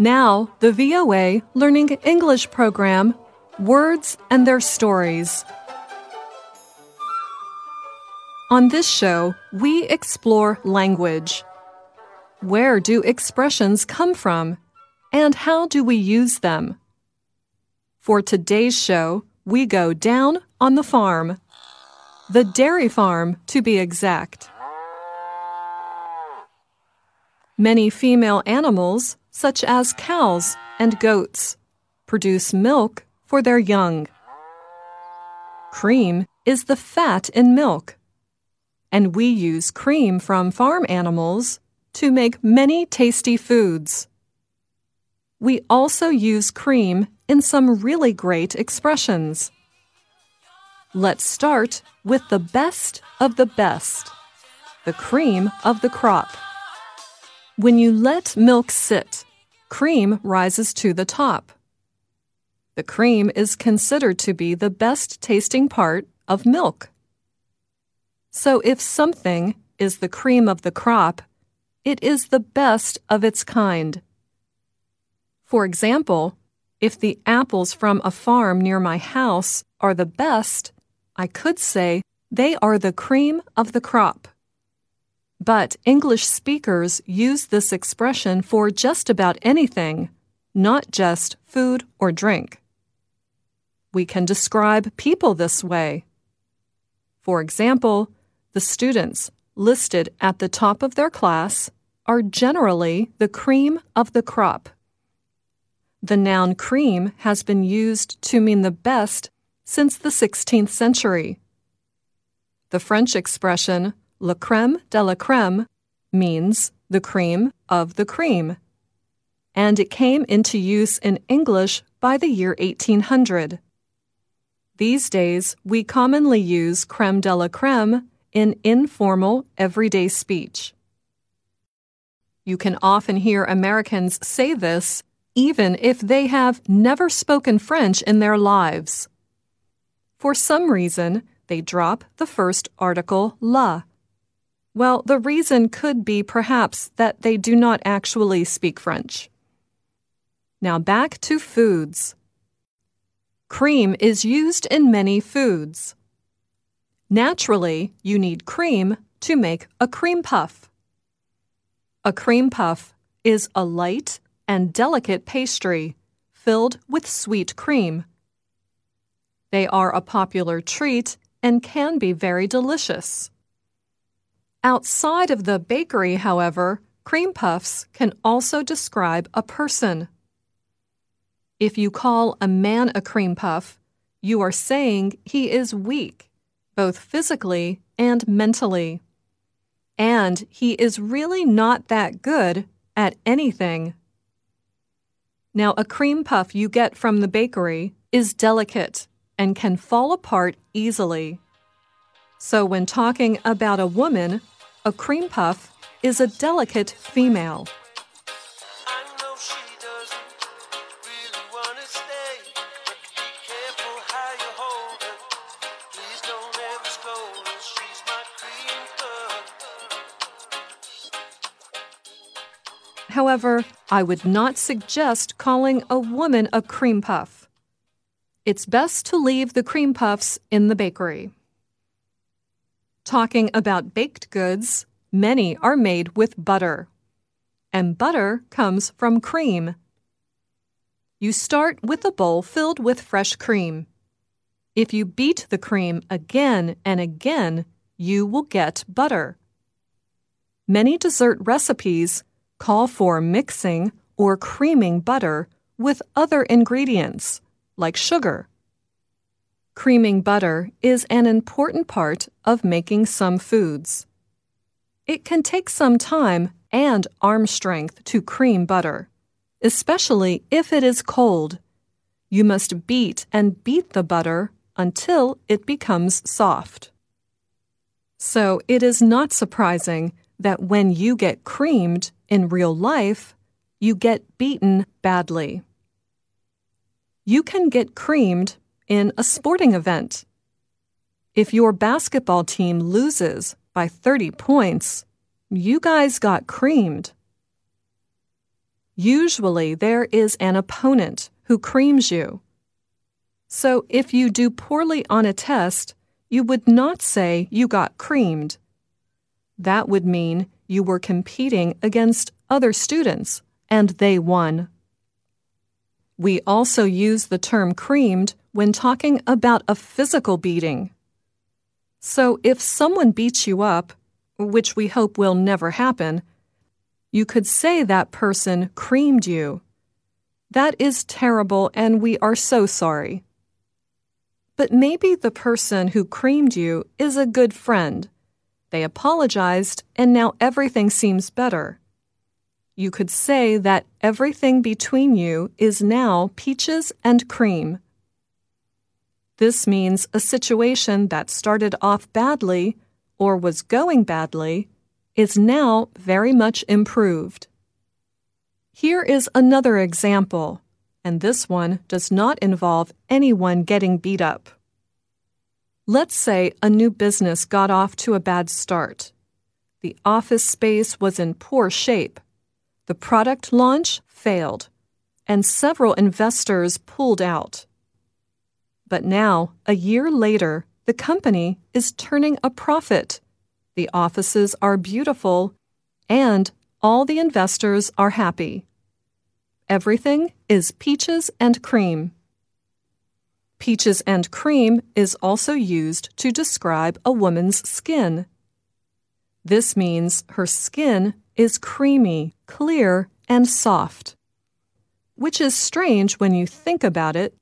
Now, the VOA Learning English program Words and Their Stories. On this show, we explore language. Where do expressions come from? And how do we use them? For today's show, we go down on the farm. The dairy farm, to be exact. Many female animals, such as cows and goats, produce milk for their young. Cream is the fat in milk, and we use cream from farm animals to make many tasty foods. We also use cream in some really great expressions. Let's start with the best of the best the cream of the crop. When you let milk sit, cream rises to the top. The cream is considered to be the best tasting part of milk. So if something is the cream of the crop, it is the best of its kind. For example, if the apples from a farm near my house are the best, I could say they are the cream of the crop. But English speakers use this expression for just about anything, not just food or drink. We can describe people this way. For example, the students listed at the top of their class are generally the cream of the crop. The noun cream has been used to mean the best since the 16th century. The French expression La crème de la crème means the cream of the cream, and it came into use in English by the year 1800. These days, we commonly use crème de la crème in informal, everyday speech. You can often hear Americans say this even if they have never spoken French in their lives. For some reason, they drop the first article la well, the reason could be perhaps that they do not actually speak French. Now back to foods. Cream is used in many foods. Naturally, you need cream to make a cream puff. A cream puff is a light and delicate pastry filled with sweet cream. They are a popular treat and can be very delicious. Outside of the bakery, however, cream puffs can also describe a person. If you call a man a cream puff, you are saying he is weak, both physically and mentally. And he is really not that good at anything. Now, a cream puff you get from the bakery is delicate and can fall apart easily. So, when talking about a woman, a cream puff is a delicate female. However, I would not suggest calling a woman a cream puff. It's best to leave the cream puffs in the bakery. Talking about baked goods, many are made with butter. And butter comes from cream. You start with a bowl filled with fresh cream. If you beat the cream again and again, you will get butter. Many dessert recipes call for mixing or creaming butter with other ingredients, like sugar. Creaming butter is an important part of making some foods. It can take some time and arm strength to cream butter, especially if it is cold. You must beat and beat the butter until it becomes soft. So it is not surprising that when you get creamed in real life, you get beaten badly. You can get creamed in a sporting event. If your basketball team loses by 30 points, you guys got creamed. Usually there is an opponent who creams you. So if you do poorly on a test, you would not say you got creamed. That would mean you were competing against other students and they won. We also use the term creamed when talking about a physical beating. So if someone beats you up, which we hope will never happen, you could say that person creamed you. That is terrible and we are so sorry. But maybe the person who creamed you is a good friend. They apologized and now everything seems better you could say that everything between you is now peaches and cream. This means a situation that started off badly or was going badly is now very much improved. Here is another example, and this one does not involve anyone getting beat up. Let's say a new business got off to a bad start. The office space was in poor shape the product launch failed, and several investors pulled out. But now, a year later, the company is turning a profit. The offices are beautiful, and all the investors are happy. Everything is peaches and cream. Peaches and cream is also used to describe a woman's skin. This means her skin is creamy, clear, and soft. Which is strange when you think about it.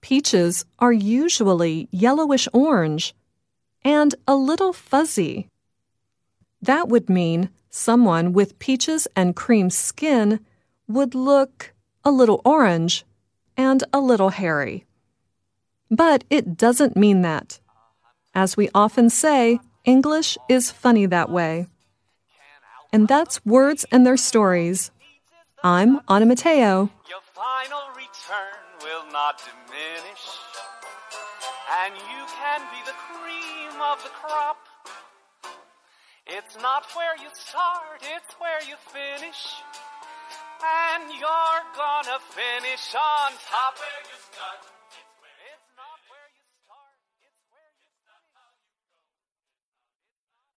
Peaches are usually yellowish orange and a little fuzzy. That would mean someone with peaches and cream skin would look a little orange and a little hairy. But it doesn't mean that. As we often say, English is funny that way. And that's Words and Their Stories. I'm Anna Matteo. Your final return will not diminish, and you can be the cream of the crop. It's not where you start, it's where you finish. And you're gonna finish on top. Where you start.